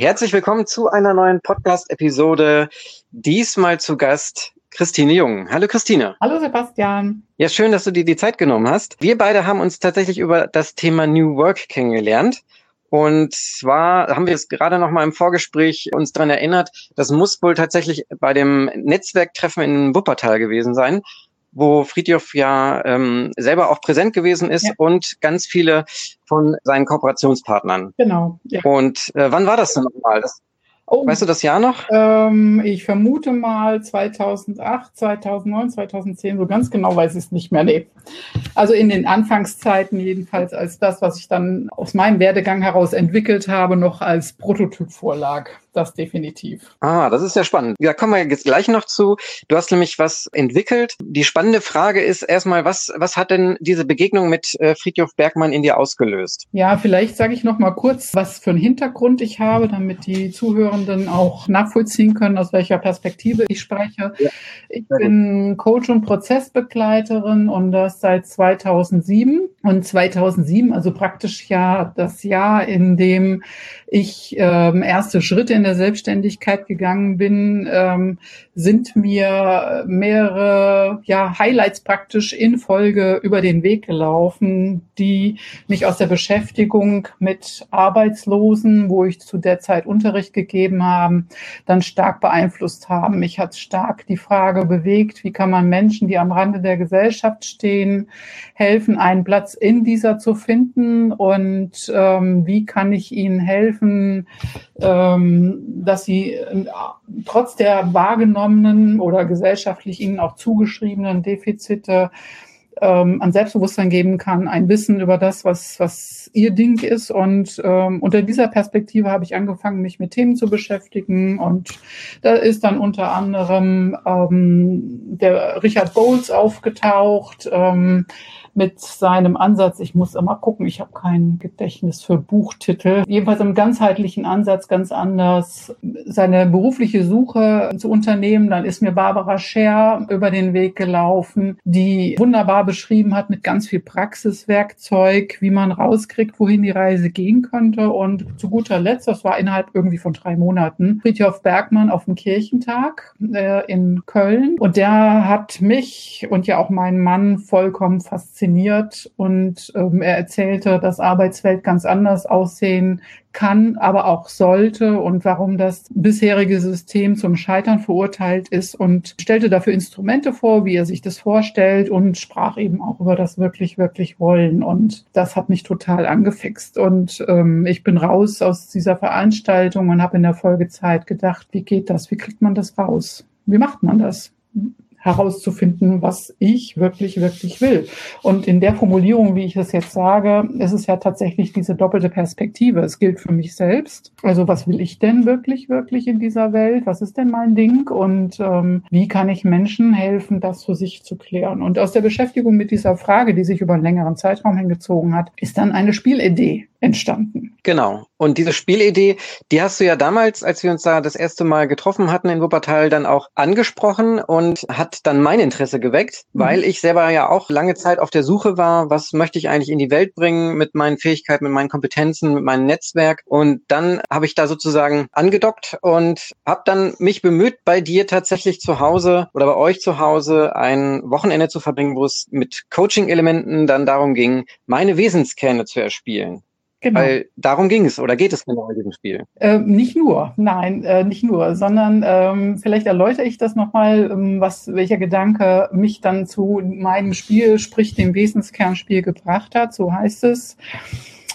Herzlich willkommen zu einer neuen Podcast-Episode. Diesmal zu Gast Christine Jung. Hallo Christine. Hallo Sebastian. Ja, schön, dass du dir die Zeit genommen hast. Wir beide haben uns tatsächlich über das Thema New Work kennengelernt. Und zwar haben wir es gerade noch mal im Vorgespräch uns daran erinnert, das muss wohl tatsächlich bei dem Netzwerktreffen in Wuppertal gewesen sein, wo Friedhof ja ähm, selber auch präsent gewesen ist ja. und ganz viele von seinen Kooperationspartnern. Genau. Ja. Und äh, wann war das denn nochmal? Das Oh, weißt du das Jahr noch? Ähm, ich vermute mal 2008, 2009, 2010, so ganz genau weiß ich es nicht mehr. Nee. Also in den Anfangszeiten jedenfalls als das, was ich dann aus meinem Werdegang heraus entwickelt habe, noch als Prototyp vorlag das definitiv. Ah, das ist ja spannend. Da kommen wir jetzt gleich noch zu. Du hast nämlich was entwickelt. Die spannende Frage ist erstmal, was, was hat denn diese Begegnung mit äh, Friedhof Bergmann in dir ausgelöst? Ja, vielleicht sage ich noch mal kurz, was für einen Hintergrund ich habe, damit die Zuhörenden auch nachvollziehen können, aus welcher Perspektive ich spreche. Ja, ich bin Coach und Prozessbegleiterin und das seit 2007. Und 2007, also praktisch ja das Jahr, in dem ich ähm, erste Schritte in der Selbstständigkeit gegangen bin, ähm, sind mir mehrere ja, Highlights praktisch in Folge über den Weg gelaufen, die mich aus der Beschäftigung mit Arbeitslosen, wo ich zu der Zeit Unterricht gegeben habe, dann stark beeinflusst haben. Mich hat stark die Frage bewegt, wie kann man Menschen, die am Rande der Gesellschaft stehen, helfen, einen Platz in dieser zu finden und ähm, wie kann ich ihnen helfen, ähm, dass sie äh, trotz der wahrgenommenen oder gesellschaftlich ihnen auch zugeschriebenen Defizite ähm, an Selbstbewusstsein geben kann, ein Wissen über das, was, was ihr Ding ist. Und ähm, unter dieser Perspektive habe ich angefangen, mich mit Themen zu beschäftigen. Und da ist dann unter anderem ähm, der Richard Bowles aufgetaucht. Ähm, mit seinem Ansatz, ich muss immer gucken, ich habe kein Gedächtnis für Buchtitel, jedenfalls im ganzheitlichen Ansatz ganz anders, seine berufliche Suche zu unternehmen. Dann ist mir Barbara Scher über den Weg gelaufen, die wunderbar beschrieben hat mit ganz viel Praxiswerkzeug, wie man rauskriegt, wohin die Reise gehen könnte. Und zu guter Letzt, das war innerhalb irgendwie von drei Monaten, Friedhof Bergmann auf dem Kirchentag äh, in Köln. Und der hat mich und ja auch meinen Mann vollkommen fasziniert fasziniert und ähm, er erzählte, dass Arbeitswelt ganz anders aussehen kann, aber auch sollte und warum das bisherige System zum Scheitern verurteilt ist und stellte dafür Instrumente vor, wie er sich das vorstellt und sprach eben auch über das wirklich, wirklich wollen. Und das hat mich total angefixt. Und ähm, ich bin raus aus dieser Veranstaltung und habe in der Folgezeit gedacht, wie geht das? Wie kriegt man das raus? Wie macht man das? Herauszufinden, was ich wirklich, wirklich will. Und in der Formulierung, wie ich es jetzt sage, ist es ja tatsächlich diese doppelte Perspektive. Es gilt für mich selbst. Also was will ich denn wirklich, wirklich in dieser Welt? Was ist denn mein Ding? Und ähm, wie kann ich Menschen helfen, das für sich zu klären? Und aus der Beschäftigung mit dieser Frage, die sich über einen längeren Zeitraum hingezogen hat, ist dann eine Spielidee entstanden. Genau. Und diese Spielidee, die hast du ja damals, als wir uns da das erste Mal getroffen hatten in Wuppertal, dann auch angesprochen und hat dann mein Interesse geweckt, mhm. weil ich selber ja auch lange Zeit auf der Suche war, was möchte ich eigentlich in die Welt bringen mit meinen Fähigkeiten, mit meinen Kompetenzen, mit meinem Netzwerk. Und dann habe ich da sozusagen angedockt und habe dann mich bemüht, bei dir tatsächlich zu Hause oder bei euch zu Hause ein Wochenende zu verbringen, wo es mit Coaching-Elementen dann darum ging, meine Wesenskerne zu erspielen. Genau. Weil darum ging es oder geht es genau in diesem Spiel? Äh, nicht nur, nein, äh, nicht nur, sondern ähm, vielleicht erläutere ich das nochmal, ähm, was welcher Gedanke mich dann zu meinem Spiel, sprich dem Wesenskernspiel gebracht hat. So heißt es.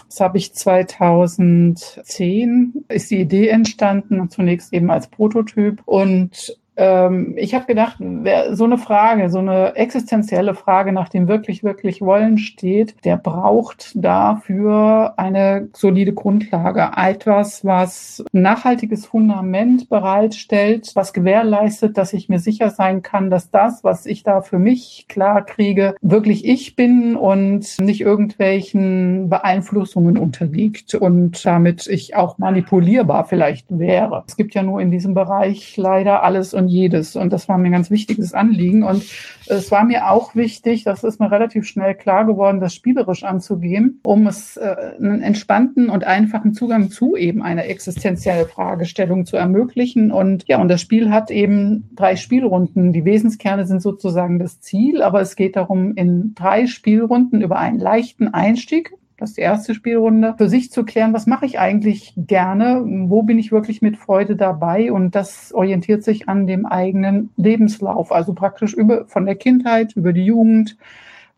Das habe ich 2010, ist die Idee entstanden, zunächst eben als Prototyp. Und ähm, ich habe gedacht, wer so eine Frage, so eine existenzielle Frage nach dem wirklich, wirklich Wollen steht, der braucht dafür eine solide Grundlage. Etwas, was ein nachhaltiges Fundament bereitstellt, was gewährleistet, dass ich mir sicher sein kann, dass das, was ich da für mich klar kriege, wirklich ich bin und nicht irgendwelchen Beeinflussungen unterliegt und damit ich auch manipulierbar vielleicht wäre. Es gibt ja nur in diesem Bereich leider alles und und jedes. Und das war mir ein ganz wichtiges Anliegen. Und es war mir auch wichtig, das ist mir relativ schnell klar geworden, das spielerisch anzugehen, um es äh, einen entspannten und einfachen Zugang zu eben einer existenziellen Fragestellung zu ermöglichen. Und ja, und das Spiel hat eben drei Spielrunden. Die Wesenskerne sind sozusagen das Ziel, aber es geht darum, in drei Spielrunden über einen leichten Einstieg das ist die erste Spielrunde, für sich zu klären, was mache ich eigentlich gerne, wo bin ich wirklich mit Freude dabei? Und das orientiert sich an dem eigenen Lebenslauf, also praktisch über, von der Kindheit über die Jugend,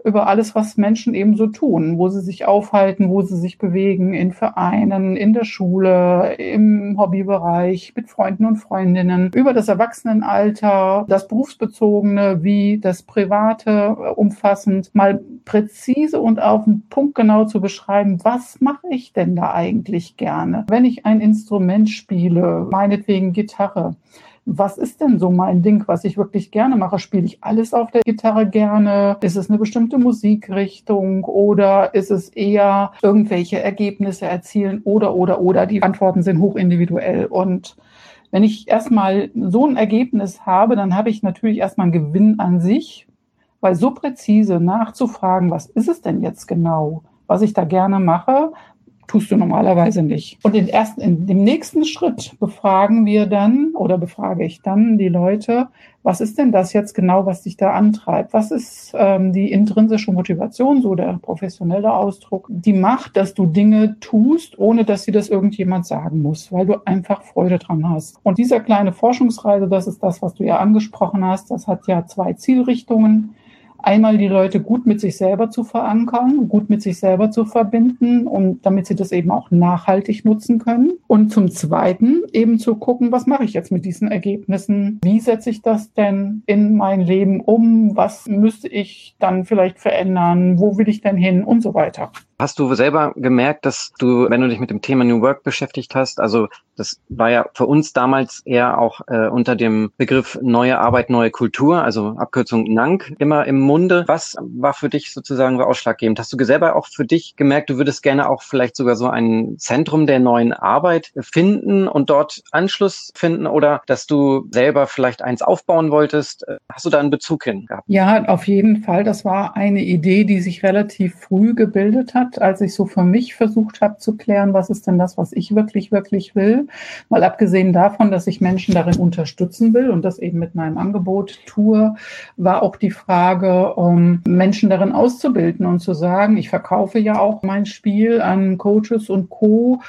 über alles, was Menschen eben so tun, wo sie sich aufhalten, wo sie sich bewegen, in Vereinen, in der Schule, im Hobbybereich, mit Freunden und Freundinnen, über das Erwachsenenalter, das Berufsbezogene wie das Private äh, umfassend, mal präzise und auf den Punkt genau zu beschreiben, was mache ich denn da eigentlich gerne? Wenn ich ein Instrument spiele, meinetwegen Gitarre, was ist denn so mein Ding, was ich wirklich gerne mache? Spiele ich alles auf der Gitarre gerne? Ist es eine bestimmte Musikrichtung oder ist es eher irgendwelche Ergebnisse erzielen oder, oder, oder? Die Antworten sind hochindividuell und wenn ich erstmal so ein Ergebnis habe, dann habe ich natürlich erstmal einen Gewinn an sich, weil so präzise nachzufragen, was ist es denn jetzt genau, was ich da gerne mache, tust du normalerweise nicht. Und in, ersten, in dem nächsten Schritt befragen wir dann oder befrage ich dann die Leute, was ist denn das jetzt genau, was dich da antreibt? Was ist ähm, die intrinsische Motivation, so der professionelle Ausdruck, die macht, dass du Dinge tust, ohne dass sie das irgendjemand sagen muss, weil du einfach Freude dran hast. Und dieser kleine Forschungsreise, das ist das, was du ja angesprochen hast, das hat ja zwei Zielrichtungen einmal die Leute gut mit sich selber zu verankern, gut mit sich selber zu verbinden und damit sie das eben auch nachhaltig nutzen können. Und zum Zweiten eben zu gucken, was mache ich jetzt mit diesen Ergebnissen? Wie setze ich das denn in mein Leben um? Was müsste ich dann vielleicht verändern? Wo will ich denn hin? Und so weiter. Hast du selber gemerkt, dass du, wenn du dich mit dem Thema New Work beschäftigt hast, also das war ja für uns damals eher auch äh, unter dem Begriff neue Arbeit, neue Kultur, also Abkürzung NANK, immer im Munde. Was war für dich sozusagen ausschlaggebend? Hast du selber auch für dich gemerkt, du würdest gerne auch vielleicht sogar so ein Zentrum der neuen Arbeit finden und dort Anschluss finden oder dass du selber vielleicht eins aufbauen wolltest? Hast du da einen Bezug hin gehabt? Ja, auf jeden Fall. Das war eine Idee, die sich relativ früh gebildet hat hat, als ich so für mich versucht habe zu klären, was ist denn das, was ich wirklich, wirklich will. Mal abgesehen davon, dass ich Menschen darin unterstützen will und das eben mit meinem Angebot tue, war auch die Frage, um Menschen darin auszubilden und zu sagen, ich verkaufe ja auch mein Spiel an Coaches und Co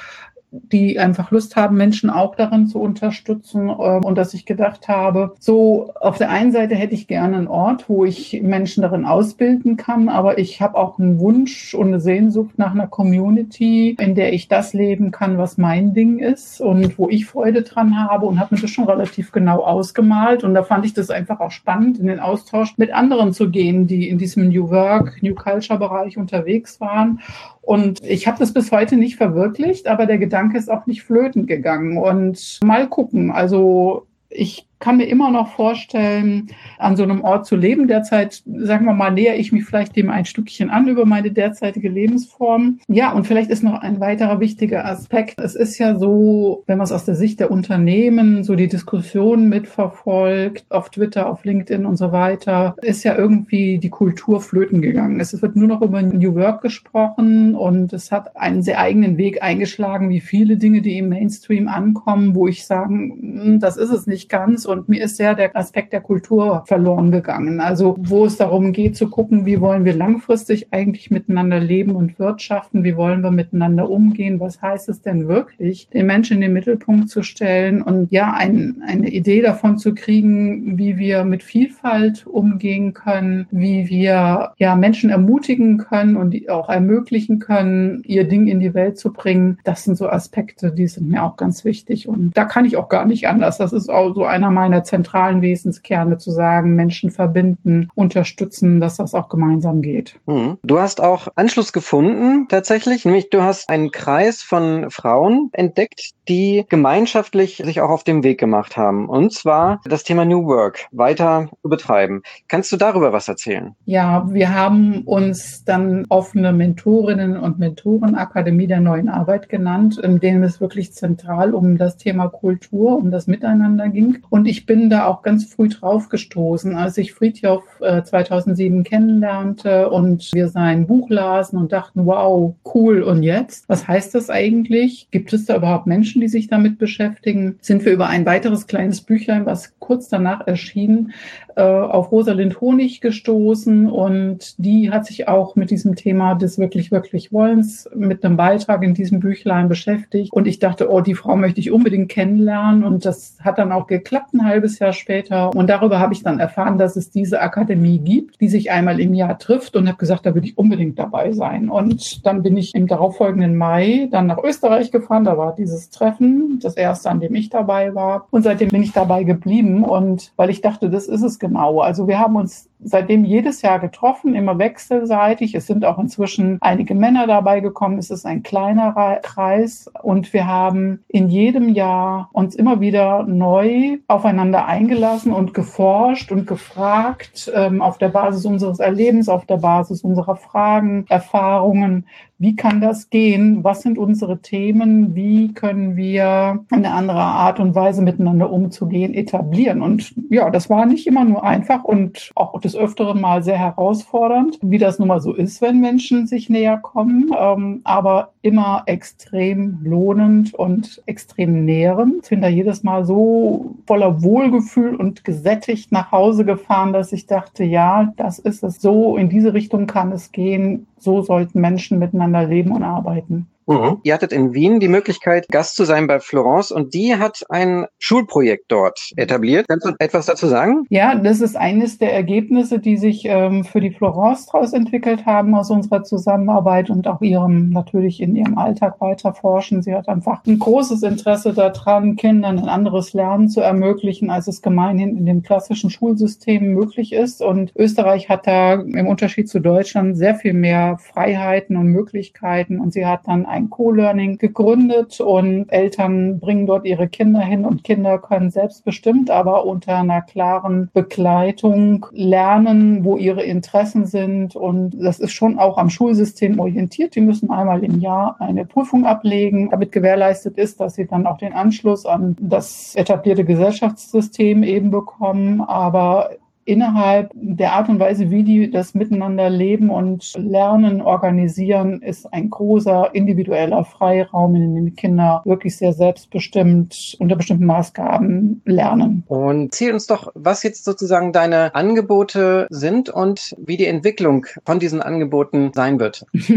die einfach Lust haben, Menschen auch darin zu unterstützen. Ähm, und dass ich gedacht habe, so auf der einen Seite hätte ich gerne einen Ort, wo ich Menschen darin ausbilden kann, aber ich habe auch einen Wunsch und eine Sehnsucht nach einer Community, in der ich das leben kann, was mein Ding ist und wo ich Freude dran habe und habe mir das schon relativ genau ausgemalt. Und da fand ich das einfach auch spannend, in den Austausch mit anderen zu gehen, die in diesem New Work, New Culture Bereich unterwegs waren und ich habe das bis heute nicht verwirklicht, aber der Gedanke ist auch nicht flöten gegangen. Und mal gucken. Also ich kann mir immer noch vorstellen, an so einem Ort zu leben. Derzeit, sagen wir mal, näher ich mich vielleicht dem ein Stückchen an über meine derzeitige Lebensform. Ja, und vielleicht ist noch ein weiterer wichtiger Aspekt. Es ist ja so, wenn man es aus der Sicht der Unternehmen so die Diskussion mitverfolgt, auf Twitter, auf LinkedIn und so weiter, ist ja irgendwie die Kultur flöten gegangen. Es wird nur noch über New Work gesprochen und es hat einen sehr eigenen Weg eingeschlagen, wie viele Dinge, die im Mainstream ankommen, wo ich sagen, hm, das ist es nicht ganz und mir ist sehr der Aspekt der Kultur verloren gegangen. Also wo es darum geht zu gucken, wie wollen wir langfristig eigentlich miteinander leben und wirtschaften, wie wollen wir miteinander umgehen, was heißt es denn wirklich, den Menschen in den Mittelpunkt zu stellen und ja, ein, eine Idee davon zu kriegen, wie wir mit Vielfalt umgehen können, wie wir ja Menschen ermutigen können und auch ermöglichen können, ihr Ding in die Welt zu bringen. Das sind so Aspekte, die sind mir auch ganz wichtig und da kann ich auch gar nicht anders. Das ist auch so einer meiner zentralen Wesenskerne zu sagen, Menschen verbinden, unterstützen, dass das auch gemeinsam geht. Mhm. Du hast auch Anschluss gefunden, tatsächlich, nämlich du hast einen Kreis von Frauen entdeckt, die gemeinschaftlich sich auch auf den Weg gemacht haben. Und zwar das Thema New Work weiter zu betreiben. Kannst du darüber was erzählen? Ja, wir haben uns dann offene Mentorinnen und Mentorenakademie der neuen Arbeit genannt, in denen es wirklich zentral um das Thema Kultur, um das Miteinander ging. Und ich bin da auch ganz früh drauf gestoßen, als ich Friedhof äh, 2007 kennenlernte und wir sein Buch lasen und dachten, wow, cool. Und jetzt? Was heißt das eigentlich? Gibt es da überhaupt Menschen, die sich damit beschäftigen? Sind wir über ein weiteres kleines Büchlein, was kurz danach erschien, äh, auf Rosalind Honig gestoßen und die hat sich auch mit diesem Thema des wirklich, wirklich Wollens mit einem Beitrag in diesem Büchlein beschäftigt. Und ich dachte, oh, die Frau möchte ich unbedingt kennenlernen. Und das hat dann auch geklappt ein halbes Jahr später. Und darüber habe ich dann erfahren, dass es diese Akademie gibt, die sich einmal im Jahr trifft und habe gesagt, da würde ich unbedingt dabei sein. Und dann bin ich im darauffolgenden Mai dann nach Österreich gefahren. Da war dieses Treffen, das erste, an dem ich dabei war. Und seitdem bin ich dabei geblieben. Und weil ich dachte, das ist es genau. Also wir haben uns seitdem jedes Jahr getroffen, immer wechselseitig. Es sind auch inzwischen einige Männer dabei gekommen. Es ist ein kleinerer Kreis und wir haben in jedem Jahr uns immer wieder neu aufeinander eingelassen und geforscht und gefragt ähm, auf der Basis unseres Erlebens, auf der Basis unserer Fragen, Erfahrungen, wie kann das gehen? Was sind unsere Themen? Wie können wir eine andere Art und Weise miteinander umzugehen etablieren? Und ja, das war nicht immer nur einfach und auch des Öfteren mal sehr herausfordernd, wie das nun mal so ist, wenn Menschen sich näher kommen, ähm, aber immer extrem lohnend und extrem nährend. Ich bin da jedes Mal so voller Wohlgefühl und gesättigt nach Hause gefahren, dass ich dachte, ja, das ist es so, in diese Richtung kann es gehen so sollten Menschen miteinander leben und arbeiten. Mhm. Ihr hattet in Wien die Möglichkeit, Gast zu sein bei Florence und die hat ein Schulprojekt dort etabliert. Kannst du etwas dazu sagen? Ja, das ist eines der Ergebnisse, die sich ähm, für die Florence daraus entwickelt haben aus unserer Zusammenarbeit und auch ihrem natürlich in ihrem Alltag weiter forschen. Sie hat einfach ein großes Interesse daran, Kindern ein anderes Lernen zu ermöglichen, als es gemeinhin in dem klassischen Schulsystem möglich ist. Und Österreich hat da im Unterschied zu Deutschland sehr viel mehr Freiheiten und Möglichkeiten und sie hat dann ein Co-Learning gegründet und Eltern bringen dort ihre Kinder hin und Kinder können selbstbestimmt, aber unter einer klaren Begleitung lernen, wo ihre Interessen sind. Und das ist schon auch am Schulsystem orientiert. Die müssen einmal im Jahr eine Prüfung ablegen, damit gewährleistet ist, dass sie dann auch den Anschluss an das etablierte Gesellschaftssystem eben bekommen. Aber innerhalb der Art und Weise, wie die das miteinander leben und lernen, organisieren, ist ein großer individueller Freiraum, in dem die Kinder wirklich sehr selbstbestimmt unter bestimmten Maßgaben lernen. Und erzähl uns doch, was jetzt sozusagen deine Angebote sind und wie die Entwicklung von diesen Angeboten sein wird. also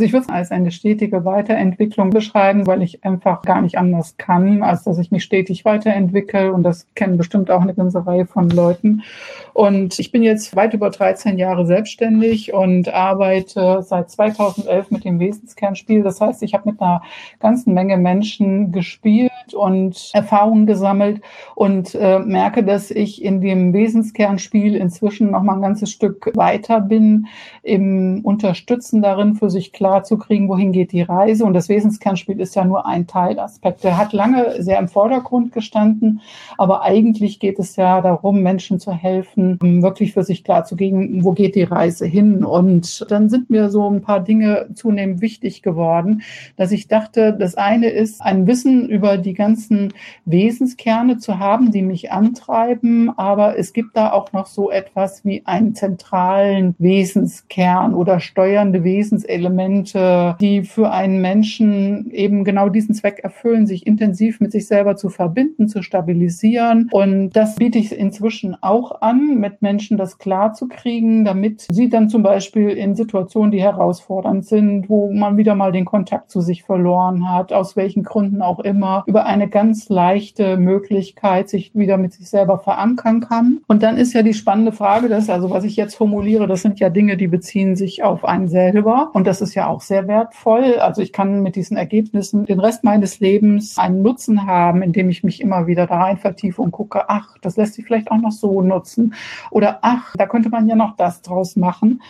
ich würde es als eine stetige Weiterentwicklung beschreiben, weil ich einfach gar nicht anders kann, als dass ich mich stetig weiterentwickle und das kennen bestimmt auch eine ganze Reihe von Leuten. Und ich bin jetzt weit über 13 Jahre selbstständig und arbeite seit 2011 mit dem Wesenskernspiel. Das heißt, ich habe mit einer ganzen Menge Menschen gespielt und Erfahrungen gesammelt und äh, merke, dass ich in dem Wesenskernspiel inzwischen noch mal ein ganzes Stück weiter bin im Unterstützen darin, für sich klar zu kriegen, wohin geht die Reise. Und das Wesenskernspiel ist ja nur ein Teilaspekt. Der hat lange sehr im Vordergrund gestanden, aber eigentlich geht es ja darum, Menschen zu helfen, helfen, wirklich für sich klar zu gehen, wo geht die Reise hin. Und dann sind mir so ein paar Dinge zunehmend wichtig geworden, dass ich dachte, das eine ist, ein Wissen über die ganzen Wesenskerne zu haben, die mich antreiben, aber es gibt da auch noch so etwas wie einen zentralen Wesenskern oder steuernde Wesenselemente, die für einen Menschen eben genau diesen Zweck erfüllen, sich intensiv mit sich selber zu verbinden, zu stabilisieren. Und das biete ich inzwischen auch an, mit Menschen das klar zu kriegen, damit sie dann zum Beispiel in Situationen, die herausfordernd sind, wo man wieder mal den Kontakt zu sich verloren hat, aus welchen Gründen auch immer, über eine ganz leichte Möglichkeit sich wieder mit sich selber verankern kann. Und dann ist ja die spannende Frage, dass also was ich jetzt formuliere, das sind ja Dinge, die beziehen sich auf einen selber. Und das ist ja auch sehr wertvoll. Also ich kann mit diesen Ergebnissen den Rest meines Lebens einen Nutzen haben, indem ich mich immer wieder da rein vertiefe und gucke, ach, das lässt sich vielleicht auch noch so nutzen nutzen. Oder ach, da könnte man ja noch das draus machen.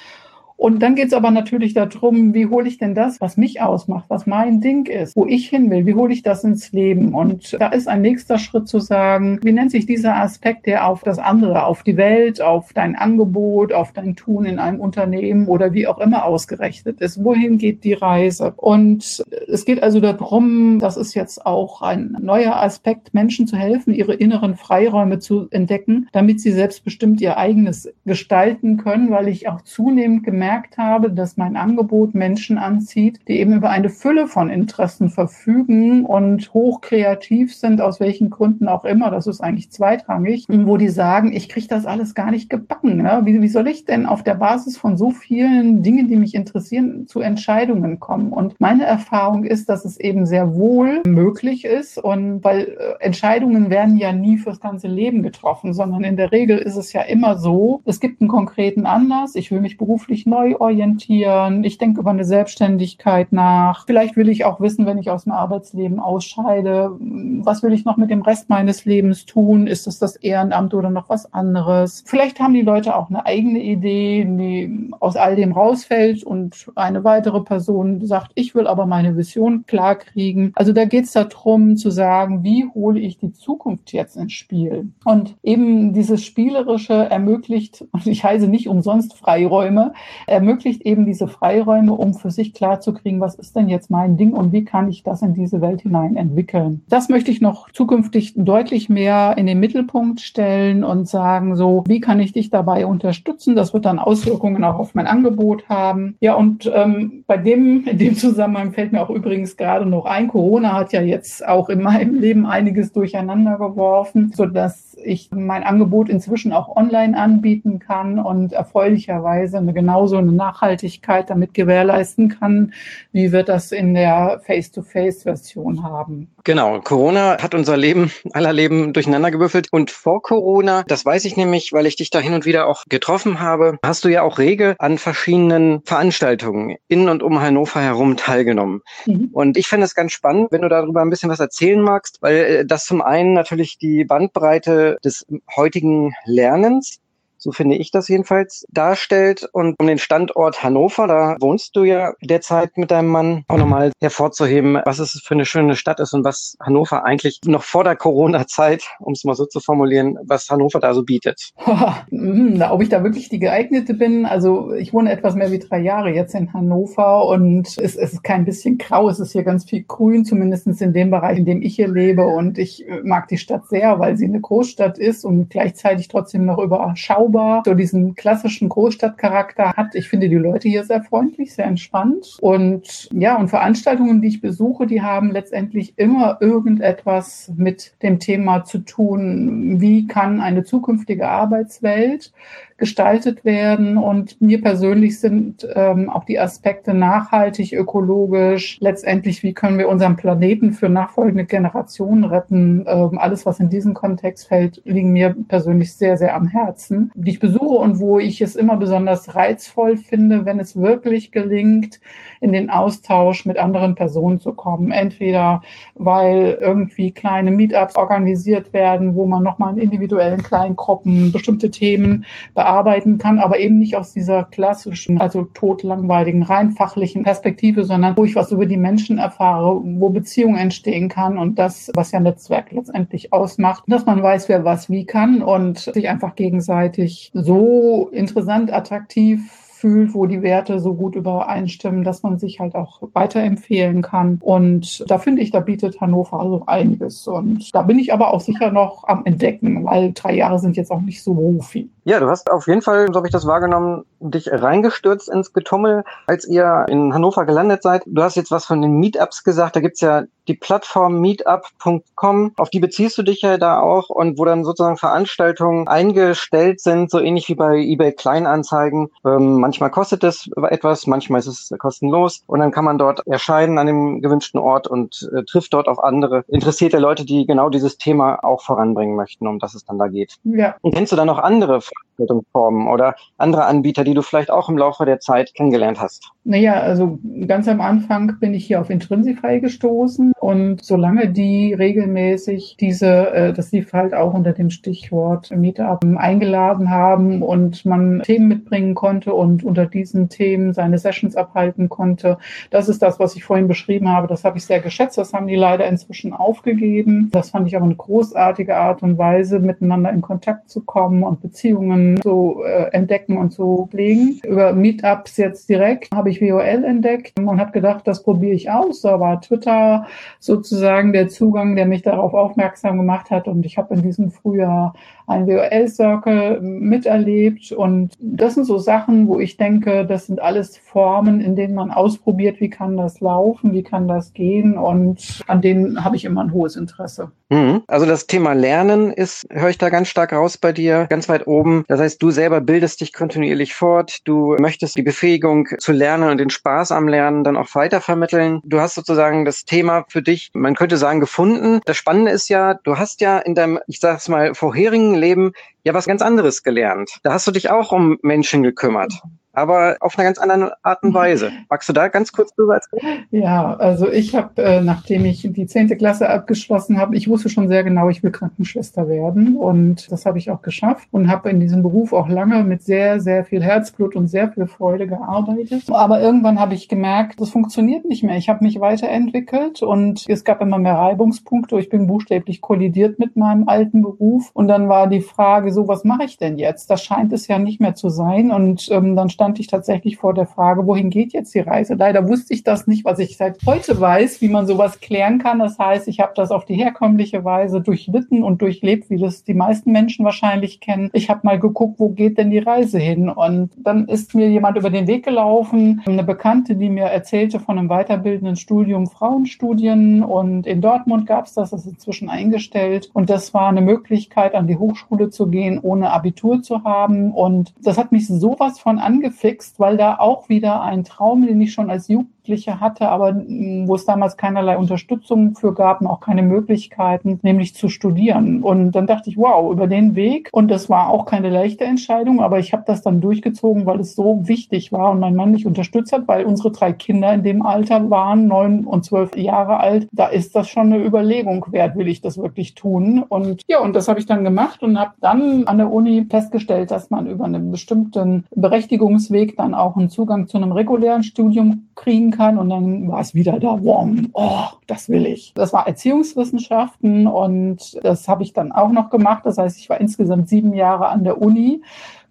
Und dann geht es aber natürlich darum, wie hole ich denn das, was mich ausmacht, was mein Ding ist, wo ich hin will, wie hole ich das ins Leben? Und da ist ein nächster Schritt zu sagen, wie nennt sich dieser Aspekt, der auf das andere, auf die Welt, auf dein Angebot, auf dein Tun in einem Unternehmen oder wie auch immer ausgerechnet ist? Wohin geht die Reise? Und es geht also darum, das ist jetzt auch ein neuer Aspekt, Menschen zu helfen, ihre inneren Freiräume zu entdecken, damit sie selbstbestimmt ihr eigenes gestalten können, weil ich auch zunehmend gemerkt gemerkt habe, dass mein Angebot Menschen anzieht, die eben über eine Fülle von Interessen verfügen und hochkreativ sind, aus welchen Gründen auch immer. Das ist eigentlich zweitrangig, wo die sagen, ich kriege das alles gar nicht gebacken. Ne? Wie, wie soll ich denn auf der Basis von so vielen Dingen, die mich interessieren, zu Entscheidungen kommen? Und meine Erfahrung ist, dass es eben sehr wohl möglich ist und weil äh, Entscheidungen werden ja nie fürs ganze Leben getroffen, sondern in der Regel ist es ja immer so, es gibt einen konkreten Anlass, ich will mich beruflich neu neu orientieren. Ich denke über eine Selbstständigkeit nach. Vielleicht will ich auch wissen, wenn ich aus dem Arbeitsleben ausscheide, was will ich noch mit dem Rest meines Lebens tun? Ist es das Ehrenamt oder noch was anderes? Vielleicht haben die Leute auch eine eigene Idee, die aus all dem rausfällt und eine weitere Person sagt, ich will aber meine Vision klar kriegen. Also da geht es darum zu sagen, wie hole ich die Zukunft jetzt ins Spiel? Und eben dieses Spielerische ermöglicht, und ich heiße nicht umsonst Freiräume, ermöglicht eben diese Freiräume, um für sich klarzukriegen, was ist denn jetzt mein Ding und wie kann ich das in diese Welt hinein entwickeln. Das möchte ich noch zukünftig deutlich mehr in den Mittelpunkt stellen und sagen, so, wie kann ich dich dabei unterstützen? Das wird dann Auswirkungen auch auf mein Angebot haben. Ja, und ähm, bei dem, in dem Zusammenhang fällt mir auch übrigens gerade noch ein, Corona hat ja jetzt auch in meinem Leben einiges durcheinander geworfen, sodass ich mein Angebot inzwischen auch online anbieten kann und erfreulicherweise eine genauso so eine Nachhaltigkeit damit gewährleisten kann, wie wir das in der Face-to-Face-Version haben. Genau, Corona hat unser Leben, aller Leben durcheinandergewürfelt. Und vor Corona, das weiß ich nämlich, weil ich dich da hin und wieder auch getroffen habe, hast du ja auch rege an verschiedenen Veranstaltungen in und um Hannover herum teilgenommen. Mhm. Und ich fände es ganz spannend, wenn du darüber ein bisschen was erzählen magst, weil äh, das zum einen natürlich die Bandbreite des heutigen Lernens so finde ich das jedenfalls, darstellt. Und um den Standort Hannover, da wohnst du ja derzeit mit deinem Mann, auch nochmal hervorzuheben, was es für eine schöne Stadt ist und was Hannover eigentlich noch vor der Corona-Zeit, um es mal so zu formulieren, was Hannover da so bietet. Hm, ob ich da wirklich die geeignete bin, also ich wohne etwas mehr wie drei Jahre jetzt in Hannover und es, es ist kein bisschen grau, es ist hier ganz viel grün, zumindest in dem Bereich, in dem ich hier lebe und ich mag die Stadt sehr, weil sie eine Großstadt ist und gleichzeitig trotzdem noch überschaubar sauber, so diesen klassischen Großstadtcharakter hat. Ich finde die Leute hier sehr freundlich, sehr entspannt. Und ja, und Veranstaltungen, die ich besuche, die haben letztendlich immer irgendetwas mit dem Thema zu tun. Wie kann eine zukünftige Arbeitswelt gestaltet werden. Und mir persönlich sind ähm, auch die Aspekte nachhaltig, ökologisch, letztendlich, wie können wir unseren Planeten für nachfolgende Generationen retten. Ähm, alles, was in diesen Kontext fällt, liegen mir persönlich sehr, sehr am Herzen, die ich besuche und wo ich es immer besonders reizvoll finde, wenn es wirklich gelingt, in den Austausch mit anderen Personen zu kommen. Entweder weil irgendwie kleine Meetups organisiert werden, wo man nochmal in individuellen kleinen Gruppen bestimmte Themen bearbeitet bearbeiten kann, aber eben nicht aus dieser klassischen, also totlangweiligen, rein fachlichen Perspektive, sondern wo ich was über die Menschen erfahre, wo Beziehungen entstehen kann und das, was ja Netzwerk letztendlich ausmacht, dass man weiß, wer was wie kann und sich einfach gegenseitig so interessant, attraktiv fühlt, wo die Werte so gut übereinstimmen, dass man sich halt auch weiterempfehlen kann. Und da finde ich, da bietet Hannover also einiges. Und da bin ich aber auch sicher noch am Entdecken, weil drei Jahre sind jetzt auch nicht so viel. Ja, du hast auf jeden Fall, so habe ich das wahrgenommen, dich reingestürzt ins Getummel, als ihr in Hannover gelandet seid. Du hast jetzt was von den Meetups gesagt. Da gibt's ja die Plattform meetup.com, auf die beziehst du dich ja da auch und wo dann sozusagen Veranstaltungen eingestellt sind, so ähnlich wie bei eBay Kleinanzeigen. Ähm, manchmal kostet es etwas, manchmal ist es kostenlos und dann kann man dort erscheinen an dem gewünschten Ort und äh, trifft dort auf andere interessierte Leute, die genau dieses Thema auch voranbringen möchten, um das es dann da geht. Ja. Und kennst du da noch andere Veranstaltungsformen oder andere Anbieter, die du vielleicht auch im Laufe der Zeit kennengelernt hast? Naja, also ganz am Anfang bin ich hier auf Intrinsify gestoßen und solange die regelmäßig diese, äh, das lief halt auch unter dem Stichwort Meetup eingeladen haben und man Themen mitbringen konnte und unter diesen Themen seine Sessions abhalten konnte. Das ist das, was ich vorhin beschrieben habe. Das habe ich sehr geschätzt. Das haben die leider inzwischen aufgegeben. Das fand ich aber eine großartige Art und Weise, miteinander in Kontakt zu kommen und Beziehungen zu äh, entdecken und zu pflegen. Über Meetups jetzt direkt habe ich WOL entdeckt und habe gedacht, das probiere ich aus. Da war Twitter sozusagen der Zugang, der mich darauf aufmerksam gemacht hat. Und ich habe in diesem Frühjahr ein WOL-Circle miterlebt. Und das sind so Sachen, wo ich denke, das sind alles Formen, in denen man ausprobiert, wie kann das laufen, wie kann das gehen. Und an denen habe ich immer ein hohes Interesse. Mhm. Also das Thema Lernen ist, höre ich da ganz stark raus bei dir, ganz weit oben. Das heißt, du selber bildest dich kontinuierlich fort. Du möchtest die Befähigung zu lernen und den Spaß am Lernen dann auch weitervermitteln. Du hast sozusagen das Thema für dich, man könnte sagen, gefunden. Das Spannende ist ja, du hast ja in deinem, ich sag's mal, vorherigen Leben ja was ganz anderes gelernt. Da hast du dich auch um Menschen gekümmert aber auf einer ganz anderen Art und Weise. Magst du da ganz kurz drüber erzählen? Ja, also ich habe, äh, nachdem ich die zehnte Klasse abgeschlossen habe, ich wusste schon sehr genau, ich will Krankenschwester werden und das habe ich auch geschafft und habe in diesem Beruf auch lange mit sehr, sehr viel Herzblut und sehr viel Freude gearbeitet. Aber irgendwann habe ich gemerkt, das funktioniert nicht mehr. Ich habe mich weiterentwickelt und es gab immer mehr Reibungspunkte. Ich bin buchstäblich kollidiert mit meinem alten Beruf und dann war die Frage so, was mache ich denn jetzt? Das scheint es ja nicht mehr zu sein und ähm, dann stand stand ich tatsächlich vor der Frage, wohin geht jetzt die Reise? Leider wusste ich das nicht, was ich seit heute weiß, wie man sowas klären kann. Das heißt, ich habe das auf die herkömmliche Weise durchlitten und durchlebt, wie das die meisten Menschen wahrscheinlich kennen. Ich habe mal geguckt, wo geht denn die Reise hin? Und dann ist mir jemand über den Weg gelaufen, eine Bekannte, die mir erzählte von einem weiterbildenden Studium Frauenstudien und in Dortmund gab es das, das ist inzwischen eingestellt und das war eine Möglichkeit, an die Hochschule zu gehen, ohne Abitur zu haben und das hat mich sowas von angefangen angefixt, weil da auch wieder ein Traum, den ich schon als Jugendliche hatte, aber mm, wo es damals keinerlei Unterstützung für gab und auch keine Möglichkeiten, nämlich zu studieren. Und dann dachte ich, wow, über den Weg. Und das war auch keine leichte Entscheidung, aber ich habe das dann durchgezogen, weil es so wichtig war und mein Mann mich unterstützt hat, weil unsere drei Kinder in dem Alter waren, neun und zwölf Jahre alt. Da ist das schon eine Überlegung wert, will ich das wirklich tun? Und ja, und das habe ich dann gemacht und habe dann an der Uni festgestellt, dass man über einen bestimmten Berechtigungs Bildungsweg dann auch einen Zugang zu einem regulären Studium kriegen kann. Und dann war es wieder da, wow, oh, das will ich. Das war Erziehungswissenschaften und das habe ich dann auch noch gemacht. Das heißt, ich war insgesamt sieben Jahre an der Uni.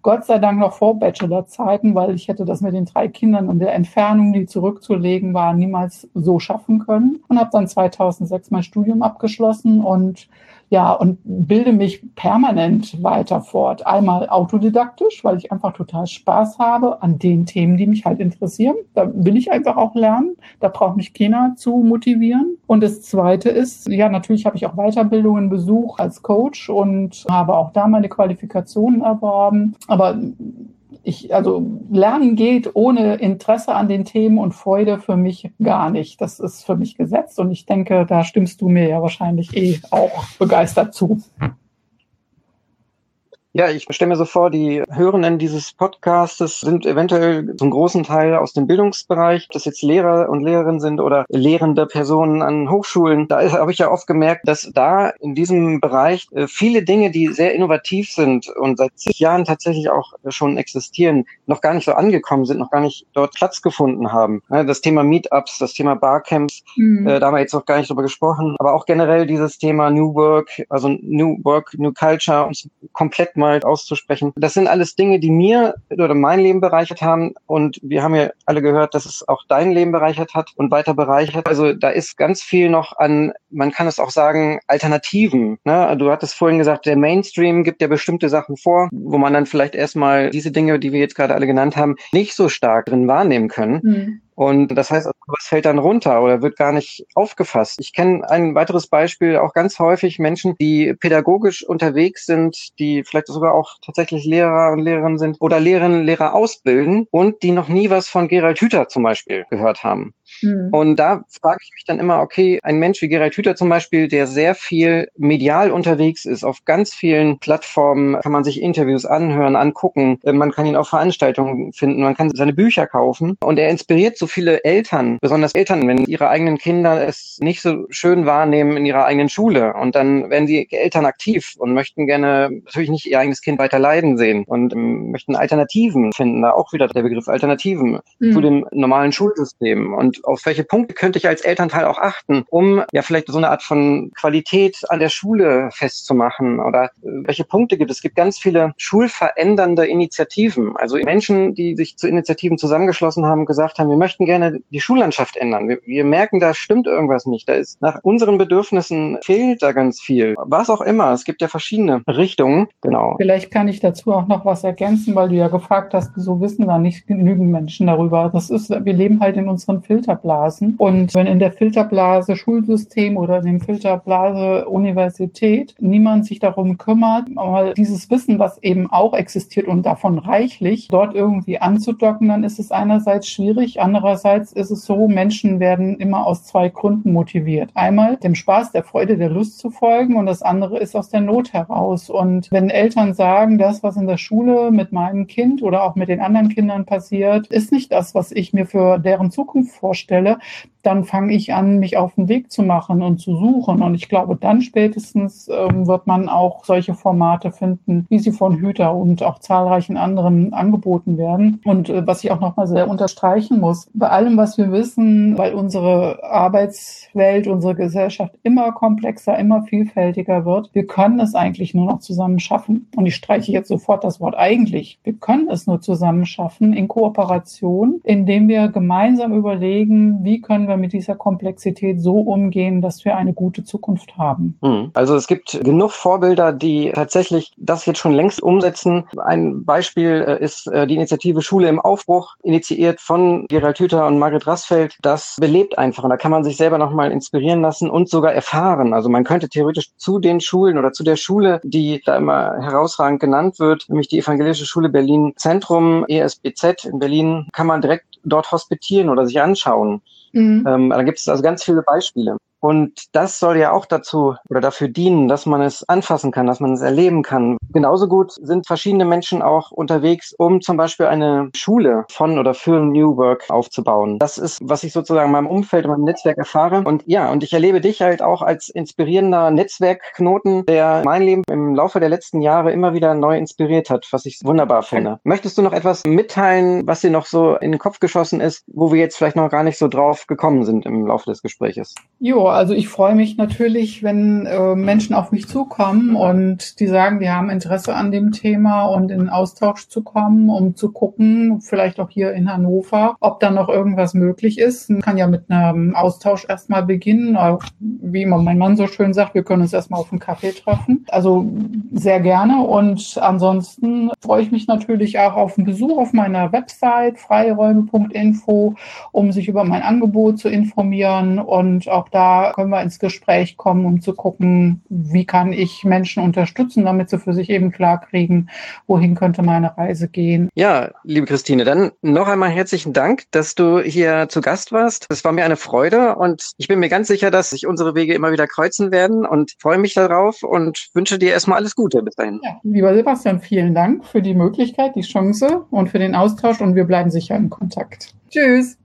Gott sei Dank noch vor Bachelorzeiten, weil ich hätte das mit den drei Kindern und der Entfernung, die zurückzulegen war, niemals so schaffen können. Und habe dann 2006 mein Studium abgeschlossen und ja, und bilde mich permanent weiter fort. Einmal autodidaktisch, weil ich einfach total Spaß habe an den Themen, die mich halt interessieren. Da will ich einfach auch lernen. Da braucht mich keiner zu motivieren. Und das zweite ist, ja, natürlich habe ich auch Weiterbildungen besucht als Coach und habe auch da meine Qualifikationen erworben. Aber ich, also Lernen geht ohne Interesse an den Themen und Freude für mich gar nicht. Das ist für mich gesetzt und ich denke, da stimmst du mir ja wahrscheinlich eh auch begeistert zu. Ja, ich stelle mir so vor, die Hörenden dieses Podcastes sind eventuell zum großen Teil aus dem Bildungsbereich, ob das jetzt Lehrer und Lehrerinnen sind oder lehrende Personen an Hochschulen. Da habe ich ja oft gemerkt, dass da in diesem Bereich äh, viele Dinge, die sehr innovativ sind und seit zig Jahren tatsächlich auch schon existieren, noch gar nicht so angekommen sind, noch gar nicht dort Platz gefunden haben. Das Thema Meetups, das Thema Barcamps, mhm. Äh, da haben wir jetzt noch gar nicht drüber gesprochen, aber auch generell dieses Thema New Work, also New Work, New Culture, uns komplett mal mal auszusprechen. Das sind alles Dinge, die mir oder mein Leben bereichert haben. Und wir haben ja alle gehört, dass es auch dein Leben bereichert hat und weiter bereichert. Also da ist ganz viel noch an, man kann es auch sagen, Alternativen. Ne? Du hattest vorhin gesagt, der Mainstream gibt ja bestimmte Sachen vor, wo man dann vielleicht erstmal diese Dinge, die wir jetzt gerade alle genannt haben, nicht so stark drin wahrnehmen können. Mhm. Und das heißt, was fällt dann runter oder wird gar nicht aufgefasst. Ich kenne ein weiteres Beispiel, auch ganz häufig Menschen, die pädagogisch unterwegs sind, die vielleicht sogar auch tatsächlich Lehrer und Lehrerinnen sind oder Lehrerinnen, Lehrer ausbilden und die noch nie was von Gerald Hüther zum Beispiel gehört haben. Mhm. Und da frage ich mich dann immer, okay, ein Mensch wie Gerald Hüther zum Beispiel, der sehr viel medial unterwegs ist, auf ganz vielen Plattformen kann man sich Interviews anhören, angucken, man kann ihn auf Veranstaltungen finden, man kann seine Bücher kaufen. Und er inspiriert so viele Eltern, besonders Eltern, wenn ihre eigenen Kinder es nicht so schön wahrnehmen in ihrer eigenen Schule. Und dann werden die Eltern aktiv und möchten gerne natürlich nicht ihr eigenes Kind weiter leiden sehen und ähm, möchten Alternativen finden, da auch wieder der Begriff Alternativen mhm. zu dem normalen Schulsystem. Und auf welche Punkte könnte ich als Elternteil auch achten, um ja vielleicht so eine Art von Qualität an der Schule festzumachen oder äh, welche Punkte gibt es? Es gibt ganz viele schulverändernde Initiativen, also Menschen, die sich zu Initiativen zusammengeschlossen haben, gesagt haben, wir möchten gerne die Schullandschaft ändern. Wir, wir merken, da stimmt irgendwas nicht. Da ist nach unseren Bedürfnissen fehlt da ganz viel. Was auch immer. Es gibt ja verschiedene Richtungen. Genau. Vielleicht kann ich dazu auch noch was ergänzen, weil du ja gefragt hast, wieso wissen da nicht genügend Menschen darüber? Das ist, wir leben halt in unseren Filter Filterblasen. Und wenn in der Filterblase Schulsystem oder in dem Filterblase Universität niemand sich darum kümmert, mal dieses Wissen, was eben auch existiert und davon reichlich, dort irgendwie anzudocken, dann ist es einerseits schwierig, andererseits ist es so, Menschen werden immer aus zwei Gründen motiviert. Einmal dem Spaß, der Freude, der Lust zu folgen und das andere ist aus der Not heraus. Und wenn Eltern sagen, das, was in der Schule mit meinem Kind oder auch mit den anderen Kindern passiert, ist nicht das, was ich mir für deren Zukunft vorstelle, stelle, dann fange ich an, mich auf den Weg zu machen und zu suchen. Und ich glaube, dann spätestens ähm, wird man auch solche Formate finden, wie sie von Hüter und auch zahlreichen anderen angeboten werden. Und äh, was ich auch nochmal sehr unterstreichen muss, bei allem, was wir wissen, weil unsere Arbeitswelt, unsere Gesellschaft immer komplexer, immer vielfältiger wird, wir können es eigentlich nur noch zusammen schaffen. Und ich streiche jetzt sofort das Wort eigentlich. Wir können es nur zusammen schaffen in Kooperation, indem wir gemeinsam überlegen, wie können wir wir mit dieser Komplexität so umgehen, dass wir eine gute Zukunft haben. Hm. Also es gibt genug Vorbilder, die tatsächlich das jetzt schon längst umsetzen. Ein Beispiel äh, ist äh, die Initiative Schule im Aufbruch, initiiert von Gerald Hüther und Margret Rassfeld. Das belebt einfach und da kann man sich selber nochmal inspirieren lassen und sogar erfahren. Also man könnte theoretisch zu den Schulen oder zu der Schule, die da immer herausragend genannt wird, nämlich die Evangelische Schule Berlin Zentrum, ESBZ in Berlin, kann man direkt dort hospitieren oder sich anschauen. Mhm. Ähm, da gibt es also ganz viele Beispiele. Und das soll ja auch dazu oder dafür dienen, dass man es anfassen kann, dass man es erleben kann. Genauso gut sind verschiedene Menschen auch unterwegs, um zum Beispiel eine Schule von oder für New Work aufzubauen. Das ist, was ich sozusagen in meinem Umfeld, in meinem Netzwerk erfahre. Und ja, und ich erlebe dich halt auch als inspirierender Netzwerkknoten, der mein Leben im Laufe der letzten Jahre immer wieder neu inspiriert hat, was ich wunderbar finde. Möchtest du noch etwas mitteilen, was dir noch so in den Kopf geschossen ist, wo wir jetzt vielleicht noch gar nicht so drauf gekommen sind im Laufe des Gespräches? Jo, also ich freue mich natürlich, wenn äh, Menschen auf mich zukommen und die sagen, die haben Interesse an dem Thema und in Austausch zu kommen, um zu gucken, vielleicht auch hier in Hannover, ob da noch irgendwas möglich ist. Man kann ja mit einem Austausch erstmal beginnen. Wie immer mein Mann so schön sagt, wir können uns erstmal auf einen Kaffee treffen. Also sehr gerne. Und ansonsten freue ich mich natürlich auch auf einen Besuch auf meiner Website freiräume.info, um sich über mein Angebot zu informieren und auch da können wir ins Gespräch kommen, um zu gucken, wie kann ich Menschen unterstützen, damit sie für sich eben klar kriegen, wohin könnte meine Reise gehen. Ja, liebe Christine, dann noch einmal herzlichen Dank, dass du hier zu Gast warst. Es war mir eine Freude und ich bin mir ganz sicher, dass sich unsere Wege immer wieder kreuzen werden und freue mich darauf und wünsche dir erstmal alles Gute bis dahin. Ja, lieber Sebastian, vielen Dank für die Möglichkeit, die Chance und für den Austausch und wir bleiben sicher in Kontakt. Tschüss.